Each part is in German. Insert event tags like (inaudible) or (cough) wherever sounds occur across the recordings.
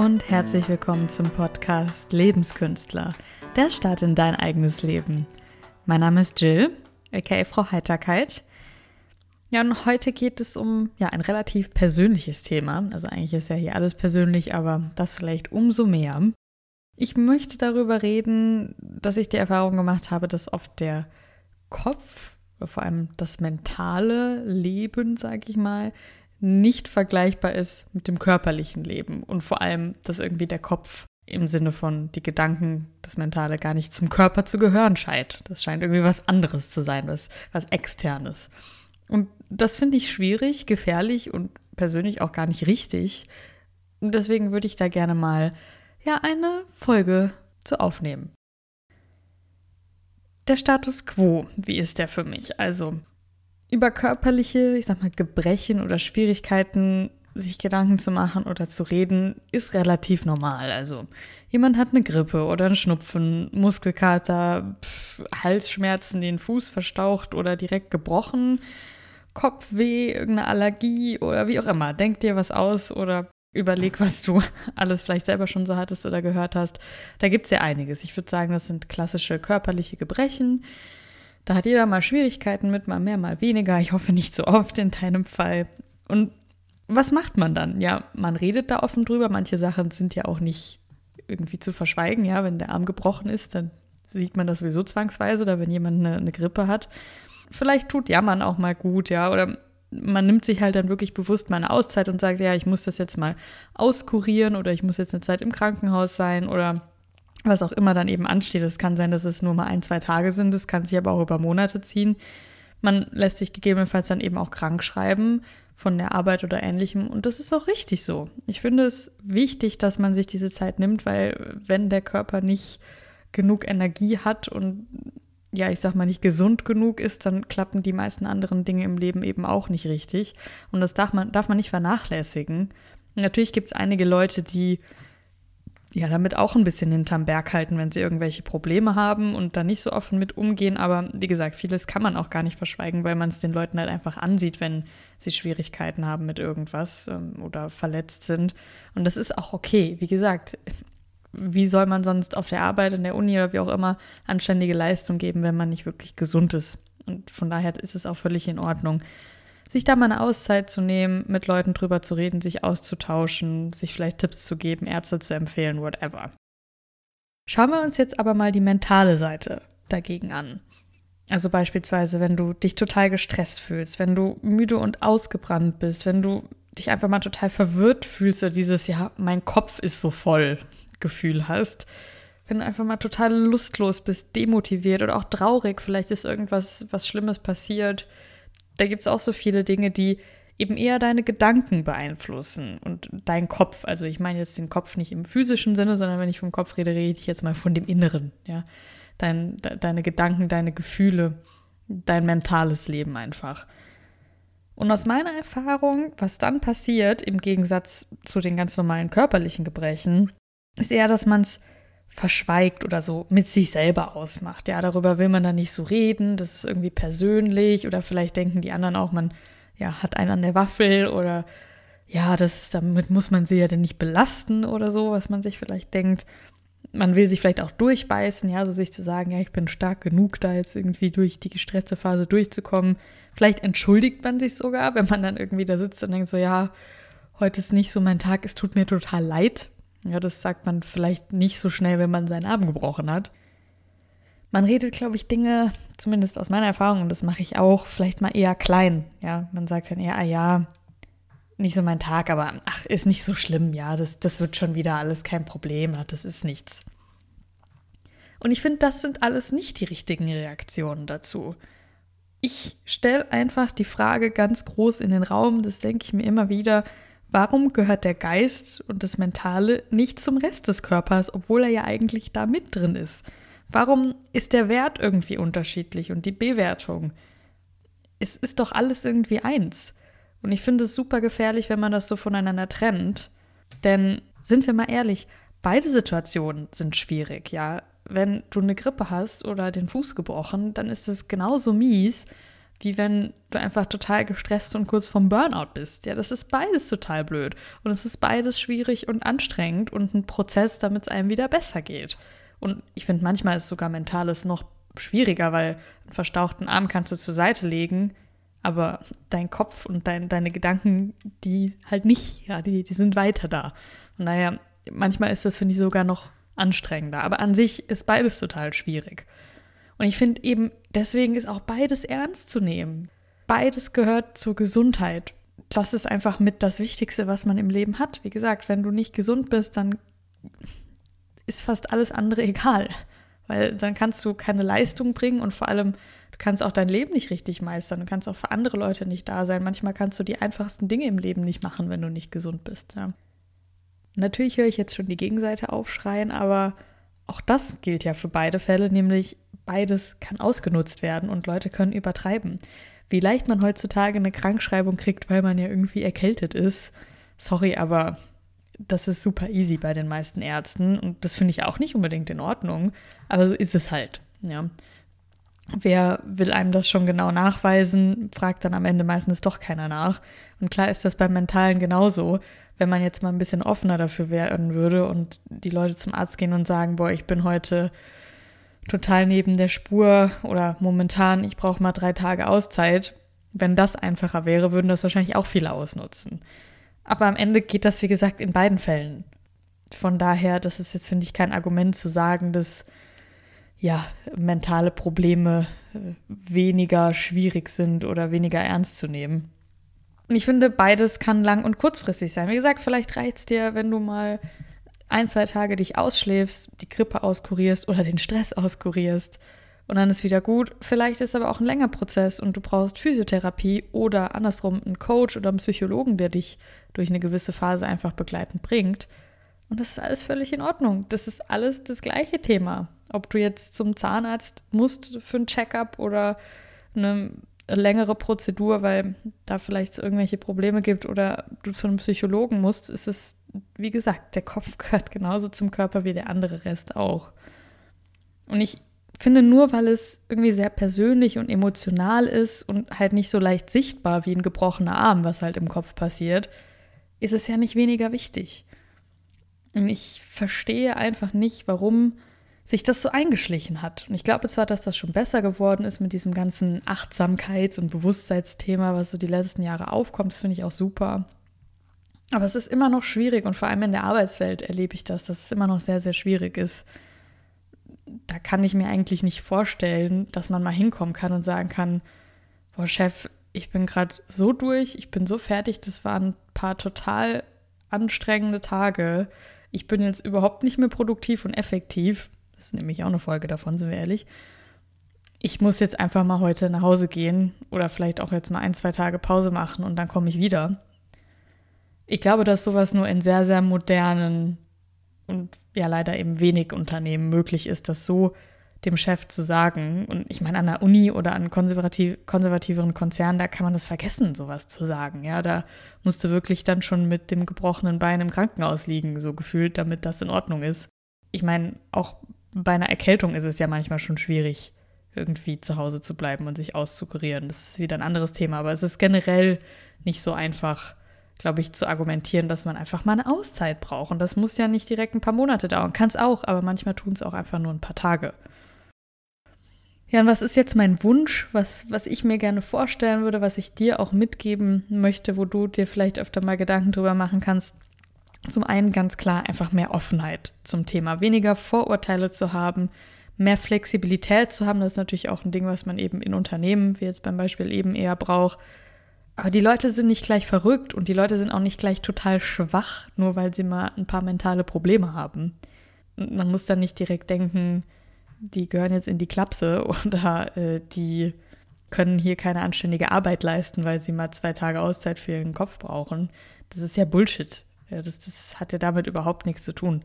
Und herzlich willkommen zum Podcast Lebenskünstler, der Start in dein eigenes Leben. Mein Name ist Jill, aka Frau Heiterkeit. Ja, und heute geht es um ja, ein relativ persönliches Thema. Also eigentlich ist ja hier alles persönlich, aber das vielleicht umso mehr. Ich möchte darüber reden, dass ich die Erfahrung gemacht habe, dass oft der Kopf, vor allem das mentale Leben, sage ich mal, nicht vergleichbar ist mit dem körperlichen Leben und vor allem, dass irgendwie der Kopf im Sinne von die Gedanken, das Mentale gar nicht zum Körper zu gehören scheint. Das scheint irgendwie was anderes zu sein, was, was externes. Und das finde ich schwierig, gefährlich und persönlich auch gar nicht richtig. Und deswegen würde ich da gerne mal ja eine Folge zu aufnehmen. Der Status quo, wie ist der für mich? Also über körperliche, ich sag mal, Gebrechen oder Schwierigkeiten sich Gedanken zu machen oder zu reden, ist relativ normal. Also jemand hat eine Grippe oder einen Schnupfen, Muskelkater, Pff, Halsschmerzen, den Fuß verstaucht oder direkt gebrochen, Kopfweh, irgendeine Allergie oder wie auch immer. Denk dir was aus oder überleg, was du alles vielleicht selber schon so hattest oder gehört hast. Da gibt es ja einiges. Ich würde sagen, das sind klassische körperliche Gebrechen da hat jeder mal Schwierigkeiten mit, mal mehr, mal weniger. Ich hoffe nicht so oft in deinem Fall. Und was macht man dann? Ja, man redet da offen drüber. Manche Sachen sind ja auch nicht irgendwie zu verschweigen. Ja, wenn der Arm gebrochen ist, dann sieht man das sowieso zwangsweise oder wenn jemand eine, eine Grippe hat. Vielleicht tut Jammern auch mal gut, ja, oder man nimmt sich halt dann wirklich bewusst mal eine Auszeit und sagt, ja, ich muss das jetzt mal auskurieren oder ich muss jetzt eine Zeit im Krankenhaus sein oder was auch immer dann eben ansteht. Es kann sein, dass es nur mal ein, zwei Tage sind, es kann sich aber auch über Monate ziehen. Man lässt sich gegebenenfalls dann eben auch krank schreiben von der Arbeit oder ähnlichem. Und das ist auch richtig so. Ich finde es wichtig, dass man sich diese Zeit nimmt, weil wenn der Körper nicht genug Energie hat und ja, ich sag mal, nicht gesund genug ist, dann klappen die meisten anderen Dinge im Leben eben auch nicht richtig. Und das darf man, darf man nicht vernachlässigen. natürlich gibt es einige Leute, die ja, damit auch ein bisschen hinterm Berg halten, wenn sie irgendwelche Probleme haben und da nicht so offen mit umgehen. Aber wie gesagt, vieles kann man auch gar nicht verschweigen, weil man es den Leuten halt einfach ansieht, wenn sie Schwierigkeiten haben mit irgendwas ähm, oder verletzt sind. Und das ist auch okay. Wie gesagt, wie soll man sonst auf der Arbeit, in der Uni oder wie auch immer anständige Leistung geben, wenn man nicht wirklich gesund ist? Und von daher ist es auch völlig in Ordnung sich da mal eine Auszeit zu nehmen, mit Leuten drüber zu reden, sich auszutauschen, sich vielleicht Tipps zu geben, Ärzte zu empfehlen, whatever. Schauen wir uns jetzt aber mal die mentale Seite dagegen an. Also beispielsweise, wenn du dich total gestresst fühlst, wenn du müde und ausgebrannt bist, wenn du dich einfach mal total verwirrt fühlst oder dieses, ja, mein Kopf ist so voll Gefühl hast, wenn du einfach mal total lustlos bist, demotiviert oder auch traurig, vielleicht ist irgendwas was Schlimmes passiert, da gibt es auch so viele Dinge, die eben eher deine Gedanken beeinflussen und dein Kopf. Also ich meine jetzt den Kopf nicht im physischen Sinne, sondern wenn ich vom Kopf rede, rede ich jetzt mal von dem Inneren, ja. Dein, de, deine Gedanken, deine Gefühle, dein mentales Leben einfach. Und aus meiner Erfahrung, was dann passiert, im Gegensatz zu den ganz normalen körperlichen Gebrechen, ist eher, dass man es verschweigt oder so mit sich selber ausmacht. Ja, darüber will man dann nicht so reden, das ist irgendwie persönlich oder vielleicht denken die anderen auch, man ja, hat einen an der Waffel oder ja, das, damit muss man sie ja dann nicht belasten oder so, was man sich vielleicht denkt. Man will sich vielleicht auch durchbeißen, ja, so sich zu sagen, ja, ich bin stark genug, da jetzt irgendwie durch die gestresste Phase durchzukommen. Vielleicht entschuldigt man sich sogar, wenn man dann irgendwie da sitzt und denkt so, ja, heute ist nicht so mein Tag, es tut mir total leid, ja, das sagt man vielleicht nicht so schnell, wenn man seinen Arm gebrochen hat. Man redet, glaube ich, Dinge, zumindest aus meiner Erfahrung, und das mache ich auch, vielleicht mal eher klein. Ja, man sagt dann eher, ah ja, nicht so mein Tag, aber ach, ist nicht so schlimm, ja, das, das wird schon wieder alles kein Problem, das ist nichts. Und ich finde, das sind alles nicht die richtigen Reaktionen dazu. Ich stelle einfach die Frage ganz groß in den Raum, das denke ich mir immer wieder, Warum gehört der Geist und das Mentale nicht zum Rest des Körpers, obwohl er ja eigentlich da mit drin ist? Warum ist der Wert irgendwie unterschiedlich und die Bewertung? Es ist doch alles irgendwie eins. Und ich finde es super gefährlich, wenn man das so voneinander trennt. Denn sind wir mal ehrlich, beide Situationen sind schwierig, ja. Wenn du eine Grippe hast oder den Fuß gebrochen, dann ist es genauso mies, wie wenn du einfach total gestresst und kurz vom Burnout bist. Ja, das ist beides total blöd. Und es ist beides schwierig und anstrengend und ein Prozess, damit es einem wieder besser geht. Und ich finde, manchmal ist sogar mentales noch schwieriger, weil einen verstauchten Arm kannst du zur Seite legen, aber dein Kopf und dein, deine Gedanken, die halt nicht, ja, die, die sind weiter da. Von daher, manchmal ist das, finde ich, sogar noch anstrengender. Aber an sich ist beides total schwierig. Und ich finde eben, deswegen ist auch beides ernst zu nehmen. Beides gehört zur Gesundheit. Das ist einfach mit das Wichtigste, was man im Leben hat. Wie gesagt, wenn du nicht gesund bist, dann ist fast alles andere (laughs) egal. Weil dann kannst du keine Leistung bringen und vor allem, du kannst auch dein Leben nicht richtig meistern. Du kannst auch für andere Leute nicht da sein. Manchmal kannst du die einfachsten Dinge im Leben nicht machen, wenn du nicht gesund bist. Ja. Natürlich höre ich jetzt schon die Gegenseite aufschreien, aber auch das gilt ja für beide Fälle, nämlich beides kann ausgenutzt werden und Leute können übertreiben. Wie leicht man heutzutage eine Krankschreibung kriegt, weil man ja irgendwie erkältet ist. Sorry, aber das ist super easy bei den meisten Ärzten und das finde ich auch nicht unbedingt in Ordnung, aber so ist es halt. Ja. Wer will einem das schon genau nachweisen, fragt dann am Ende meistens doch keiner nach. Und klar ist das beim Mentalen genauso wenn man jetzt mal ein bisschen offener dafür werden würde und die Leute zum Arzt gehen und sagen, boah, ich bin heute total neben der Spur oder momentan, ich brauche mal drei Tage Auszeit. Wenn das einfacher wäre, würden das wahrscheinlich auch viele ausnutzen. Aber am Ende geht das, wie gesagt, in beiden Fällen. Von daher, das ist jetzt, finde ich, kein Argument zu sagen, dass ja, mentale Probleme äh, weniger schwierig sind oder weniger ernst zu nehmen. Und ich finde, beides kann lang- und kurzfristig sein. Wie gesagt, vielleicht reicht es dir, wenn du mal ein, zwei Tage dich ausschläfst, die Grippe auskurierst oder den Stress auskurierst und dann ist wieder gut. Vielleicht ist aber auch ein länger Prozess und du brauchst Physiotherapie oder andersrum einen Coach oder einen Psychologen, der dich durch eine gewisse Phase einfach begleitend bringt. Und das ist alles völlig in Ordnung. Das ist alles das gleiche Thema. Ob du jetzt zum Zahnarzt musst für ein Checkup oder eine längere Prozedur, weil da vielleicht irgendwelche Probleme gibt oder du zu einem Psychologen musst, ist es, wie gesagt, der Kopf (laughs) gehört genauso zum Körper wie der andere Rest auch. Und ich finde, nur weil es irgendwie sehr persönlich und emotional ist und halt nicht so leicht sichtbar wie ein gebrochener Arm, was halt im Kopf passiert, ist es ja nicht weniger wichtig. Und ich verstehe einfach nicht, warum sich das so eingeschlichen hat. Und ich glaube zwar, dass das schon besser geworden ist mit diesem ganzen Achtsamkeits- und Bewusstseinsthema, was so die letzten Jahre aufkommt. Das finde ich auch super. Aber es ist immer noch schwierig und vor allem in der Arbeitswelt erlebe ich das, dass es immer noch sehr, sehr schwierig ist. Da kann ich mir eigentlich nicht vorstellen, dass man mal hinkommen kann und sagen kann, boah Chef, ich bin gerade so durch, ich bin so fertig, das waren ein paar total anstrengende Tage. Ich bin jetzt überhaupt nicht mehr produktiv und effektiv. Das ist nämlich auch eine Folge davon, sind wir ehrlich. Ich muss jetzt einfach mal heute nach Hause gehen oder vielleicht auch jetzt mal ein, zwei Tage Pause machen und dann komme ich wieder. Ich glaube, dass sowas nur in sehr, sehr modernen und ja leider eben wenig Unternehmen möglich ist, das so dem Chef zu sagen. Und ich meine, an der Uni oder an konservativ, konservativeren Konzernen, da kann man das vergessen, sowas zu sagen. Ja, da musst du wirklich dann schon mit dem gebrochenen Bein im Krankenhaus liegen, so gefühlt, damit das in Ordnung ist. Ich meine, auch bei einer Erkältung ist es ja manchmal schon schwierig, irgendwie zu Hause zu bleiben und sich auszukurieren. Das ist wieder ein anderes Thema, aber es ist generell nicht so einfach, glaube ich, zu argumentieren, dass man einfach mal eine Auszeit braucht. Und das muss ja nicht direkt ein paar Monate dauern. Kann es auch, aber manchmal tun es auch einfach nur ein paar Tage. Ja, und was ist jetzt mein Wunsch, was, was ich mir gerne vorstellen würde, was ich dir auch mitgeben möchte, wo du dir vielleicht öfter mal Gedanken drüber machen kannst? Zum einen ganz klar einfach mehr Offenheit zum Thema, weniger Vorurteile zu haben, mehr Flexibilität zu haben. Das ist natürlich auch ein Ding, was man eben in Unternehmen, wie jetzt beim Beispiel eben eher braucht. Aber die Leute sind nicht gleich verrückt und die Leute sind auch nicht gleich total schwach, nur weil sie mal ein paar mentale Probleme haben. Und man muss dann nicht direkt denken, die gehören jetzt in die Klapse (laughs) oder äh, die können hier keine anständige Arbeit leisten, weil sie mal zwei Tage Auszeit für ihren Kopf brauchen. Das ist ja Bullshit. Ja, das, das hat ja damit überhaupt nichts zu tun.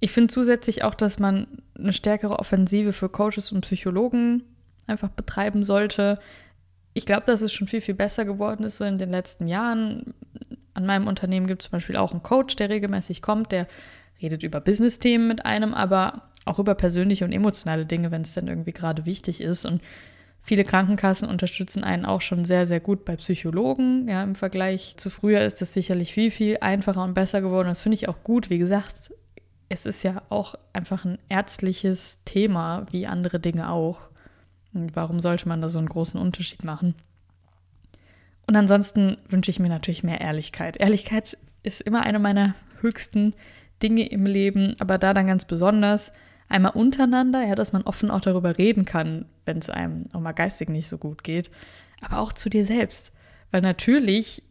Ich finde zusätzlich auch, dass man eine stärkere Offensive für Coaches und Psychologen einfach betreiben sollte. Ich glaube, dass es schon viel, viel besser geworden ist so in den letzten Jahren. An meinem Unternehmen gibt es zum Beispiel auch einen Coach, der regelmäßig kommt, der redet über Business-Themen mit einem, aber auch über persönliche und emotionale Dinge, wenn es dann irgendwie gerade wichtig ist. Und Viele Krankenkassen unterstützen einen auch schon sehr, sehr gut bei Psychologen. Ja, im Vergleich zu früher ist es sicherlich viel, viel einfacher und besser geworden. Das finde ich auch gut. Wie gesagt, es ist ja auch einfach ein ärztliches Thema, wie andere Dinge auch. Und warum sollte man da so einen großen Unterschied machen? Und ansonsten wünsche ich mir natürlich mehr Ehrlichkeit. Ehrlichkeit ist immer eine meiner höchsten Dinge im Leben, aber da dann ganz besonders einmal untereinander, ja, dass man offen auch darüber reden kann, wenn es einem auch mal geistig nicht so gut geht, aber auch zu dir selbst. Weil natürlich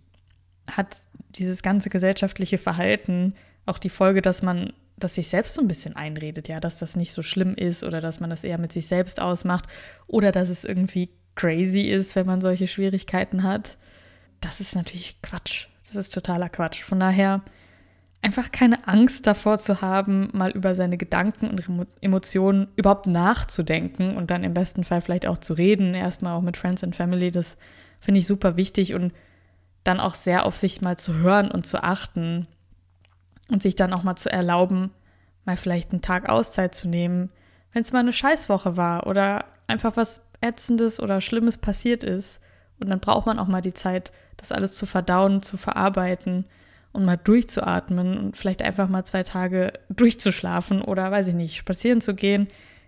hat dieses ganze gesellschaftliche Verhalten auch die Folge, dass man das sich selbst so ein bisschen einredet, ja, dass das nicht so schlimm ist oder dass man das eher mit sich selbst ausmacht oder dass es irgendwie crazy ist, wenn man solche Schwierigkeiten hat das ist natürlich Quatsch. Das ist totaler Quatsch. Von daher einfach keine Angst davor zu haben, mal über seine Gedanken und Emotionen überhaupt nachzudenken und dann im besten Fall vielleicht auch zu reden, erstmal auch mit Friends and Family, das finde ich super wichtig und dann auch sehr auf sich mal zu hören und zu achten und sich dann auch mal zu erlauben, mal vielleicht einen Tag Auszeit zu nehmen, wenn es mal eine Scheißwoche war oder einfach was Ätzendes oder Schlimmes passiert ist. Und dann braucht man auch mal die Zeit, das alles zu verdauen, zu verarbeiten und mal durchzuatmen und vielleicht einfach mal zwei Tage durchzuschlafen oder weiß ich nicht, spazieren zu gehen,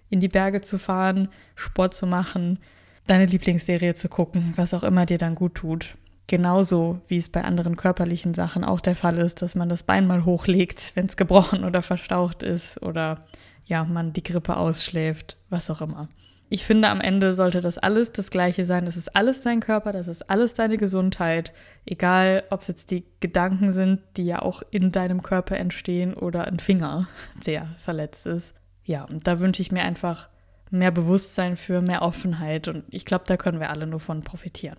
in die Berge zu fahren, Sport zu machen, deine Lieblingsserie zu gucken, was auch immer dir dann gut tut. Genauso wie es bei anderen körperlichen Sachen auch der Fall ist, dass man das Bein mal hochlegt, wenn es gebrochen oder verstaucht ist oder ja, man die Grippe ausschläft, was auch immer ich finde, am Ende sollte das alles das Gleiche sein. Das ist alles dein Körper, das ist alles deine Gesundheit. Egal, ob es jetzt die Gedanken sind, die ja auch in deinem Körper entstehen oder ein Finger, (laughs) der verletzt ist. Ja, und da wünsche ich mir einfach mehr Bewusstsein für, mehr Offenheit. Und ich glaube, da können wir alle nur von profitieren.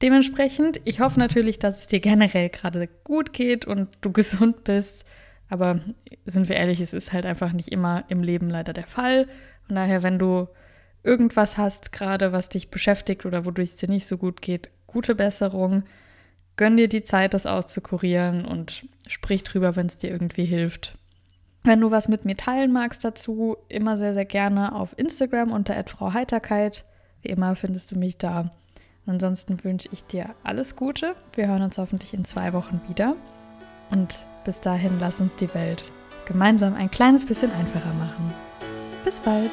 Dementsprechend, ich hoffe natürlich, dass es dir generell gerade gut geht und du gesund bist. Aber sind wir ehrlich, es ist halt einfach nicht immer im Leben leider der Fall. Von daher, wenn du irgendwas hast, gerade was dich beschäftigt oder wodurch es dir nicht so gut geht, gute Besserung. Gönn dir die Zeit, das auszukurieren und sprich drüber, wenn es dir irgendwie hilft. Wenn du was mit mir teilen magst dazu, immer sehr, sehr gerne auf Instagram unter @frauheiterkeit. Wie immer findest du mich da. Ansonsten wünsche ich dir alles Gute. Wir hören uns hoffentlich in zwei Wochen wieder. Und bis dahin lass uns die Welt gemeinsam ein kleines bisschen einfacher machen. Bis bald!